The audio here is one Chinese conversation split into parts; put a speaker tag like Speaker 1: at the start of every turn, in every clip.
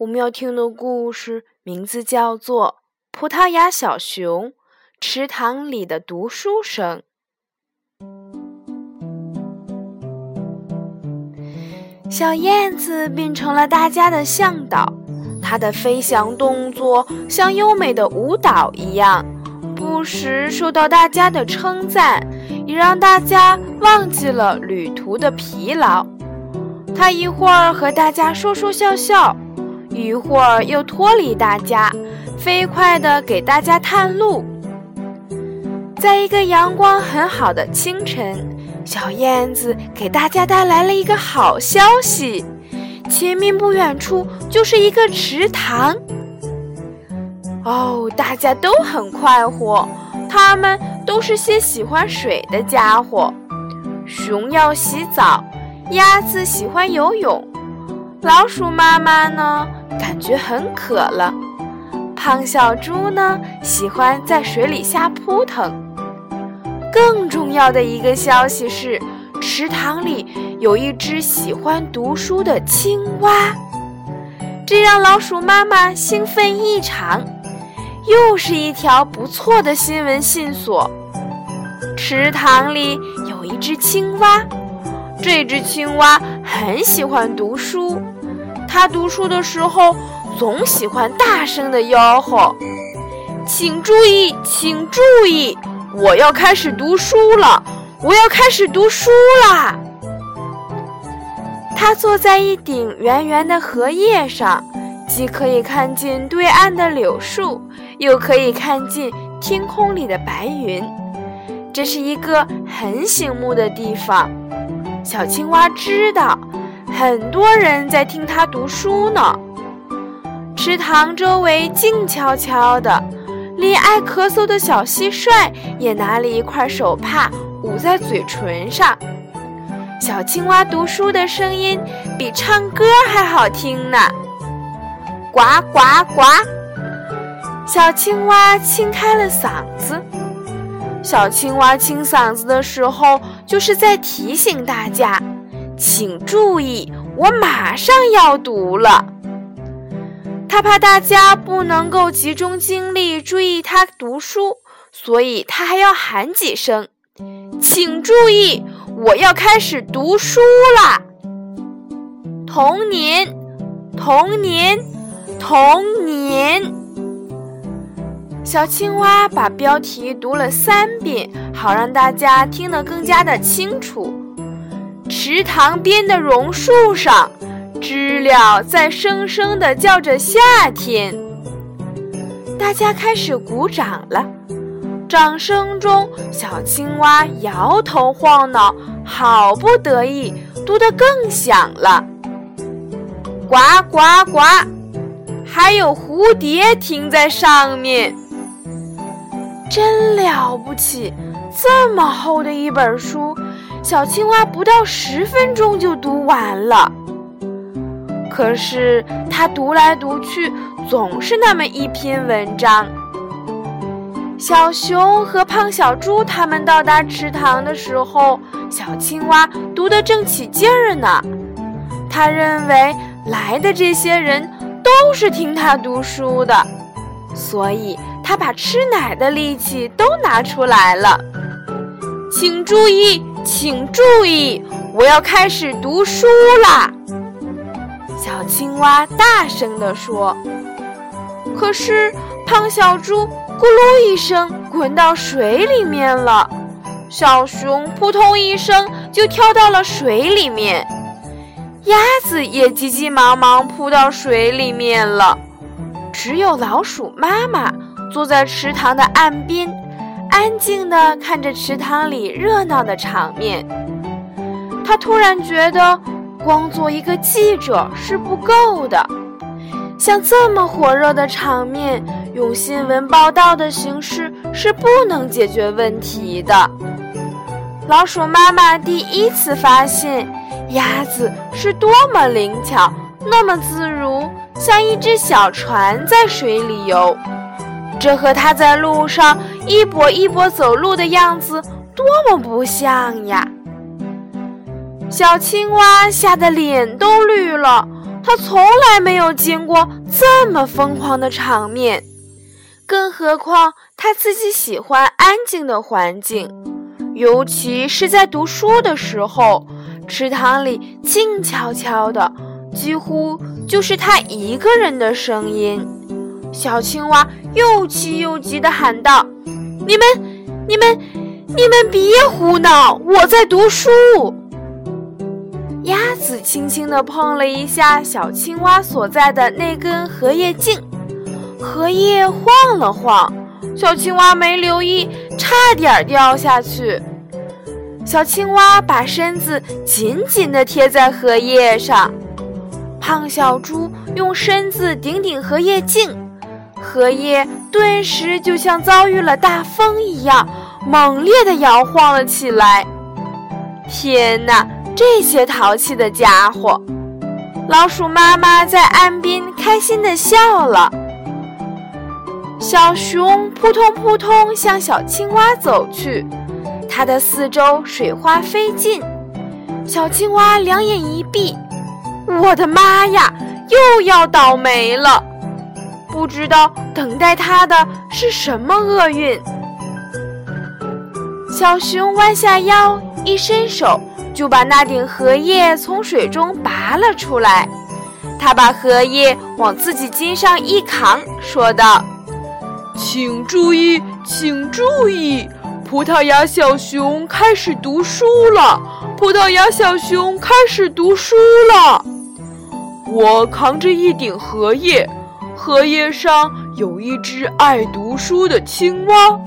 Speaker 1: 我们要听的故事名字叫做《葡萄牙小熊》。池塘里的读书声。小燕子变成了大家的向导，它的飞翔动作像优美的舞蹈一样，不时受到大家的称赞，也让大家忘记了旅途的疲劳。它一会儿和大家说说笑笑，一会儿又脱离大家，飞快地给大家探路。在一个阳光很好的清晨，小燕子给大家带来了一个好消息：前面不远处就是一个池塘。哦，大家都很快活，他们都是些喜欢水的家伙。熊要洗澡，鸭子喜欢游泳，老鼠妈妈呢，感觉很渴了。胖小猪呢，喜欢在水里瞎扑腾。更重要的一个消息是，池塘里有一只喜欢读书的青蛙，这让老鼠妈妈兴奋异常。又是一条不错的新闻线索。池塘里有一只青蛙，这只青蛙很喜欢读书，它读书的时候总喜欢大声的吆喝：“请注意，请注意！”我要开始读书了，我要开始读书啦！他坐在一顶圆圆的荷叶上，既可以看见对岸的柳树，又可以看见天空里的白云。这是一个很醒目的地方。小青蛙知道，很多人在听他读书呢。池塘周围静悄悄的。连爱咳嗽的小蟋蟀也拿了一块手帕捂在嘴唇上。小青蛙读书的声音比唱歌还好听呢。呱呱呱！小青蛙清开了嗓子。小青蛙清嗓子的时候，就是在提醒大家，请注意，我马上要读了。他怕大家不能够集中精力注意他读书，所以他还要喊几声：“请注意，我要开始读书啦！”童年，童年，童年。小青蛙把标题读了三遍，好让大家听得更加的清楚。池塘边的榕树上。知了在声声地叫着夏天，大家开始鼓掌了。掌声中，小青蛙摇头晃脑，好不得意，读得更响了。呱呱呱，还有蝴蝶停在上面，真了不起！这么厚的一本书，小青蛙不到十分钟就读完了。可是它读来读去，总是那么一篇文章。小熊和胖小猪他们到达池塘的时候，小青蛙读得正起劲儿呢。他认为来的这些人都是听他读书的，所以他把吃奶的力气都拿出来了。请注意，请注意，我要开始读书啦！小青蛙大声地说：“可是，胖小猪咕噜一声滚到水里面了，小熊扑通一声就跳到了水里面，鸭子也急急忙忙扑到水里面了，只有老鼠妈妈坐在池塘的岸边，安静地看着池塘里热闹的场面。他突然觉得。”光做一个记者是不够的，像这么火热的场面，用新闻报道的形式是不能解决问题的。老鼠妈妈第一次发现，鸭子是多么灵巧，那么自如，像一只小船在水里游。这和它在路上一跛一跛走路的样子多么不像呀！小青蛙吓得脸都绿了，它从来没有见过这么疯狂的场面，更何况它自己喜欢安静的环境，尤其是在读书的时候，池塘里静悄悄的，几乎就是它一个人的声音。小青蛙又气又急地喊道：“你们，你们，你们别胡闹！我在读书。”鸭子轻轻地碰了一下小青蛙所在的那根荷叶茎，荷叶晃了晃，小青蛙没留意，差点掉下去。小青蛙把身子紧紧地贴在荷叶上，胖小猪用身子顶顶荷叶茎。荷叶顿时就像遭遇了大风一样，猛烈地摇晃了起来。天哪，这些淘气的家伙！老鼠妈妈在岸边开心地笑了。小熊扑通扑通向小青蛙走去，它的四周水花飞溅。小青蛙两眼一闭，我的妈呀，又要倒霉了！不知道等待他的是什么厄运。小熊弯下腰，一伸手就把那顶荷叶从水中拔了出来。他把荷叶往自己肩上一扛，说道：“
Speaker 2: 请注意，请注意，葡萄牙小熊开始读书了。葡萄牙小熊开始读书了。我扛着一顶荷叶。”荷叶上有一只爱读书的青蛙，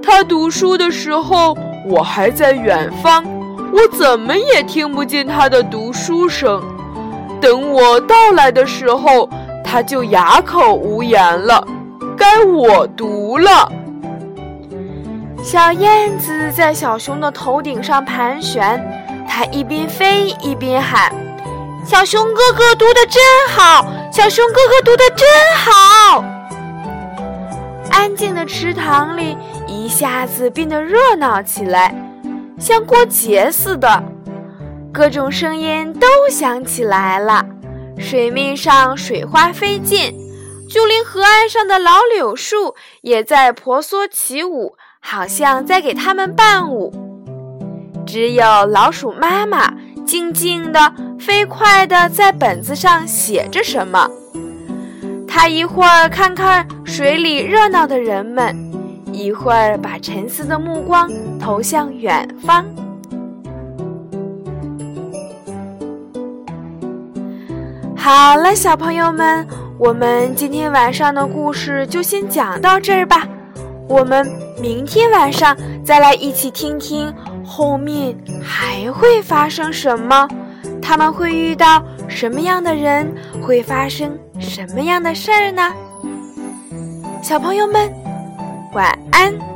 Speaker 2: 它读书的时候，我还在远方，我怎么也听不见它的读书声。等我到来的时候，它就哑口无言了。该我读了。
Speaker 1: 小燕子在小熊的头顶上盘旋，它一边飞一边喊：“小熊哥哥读的真好。”小熊哥哥读得真好。安静的池塘里一下子变得热闹起来，像过节似的，各种声音都响起来了。水面上水花飞溅，就连河岸上的老柳树也在婆娑起舞，好像在给他们伴舞。只有老鼠妈妈。静静的、飞快的在本子上写着什么。他一会儿看看水里热闹的人们，一会儿把沉思的目光投向远方。好了，小朋友们，我们今天晚上的故事就先讲到这儿吧。我们明天晚上再来一起听听。后面还会发生什么？他们会遇到什么样的人？会发生什么样的事儿呢？小朋友们，晚安。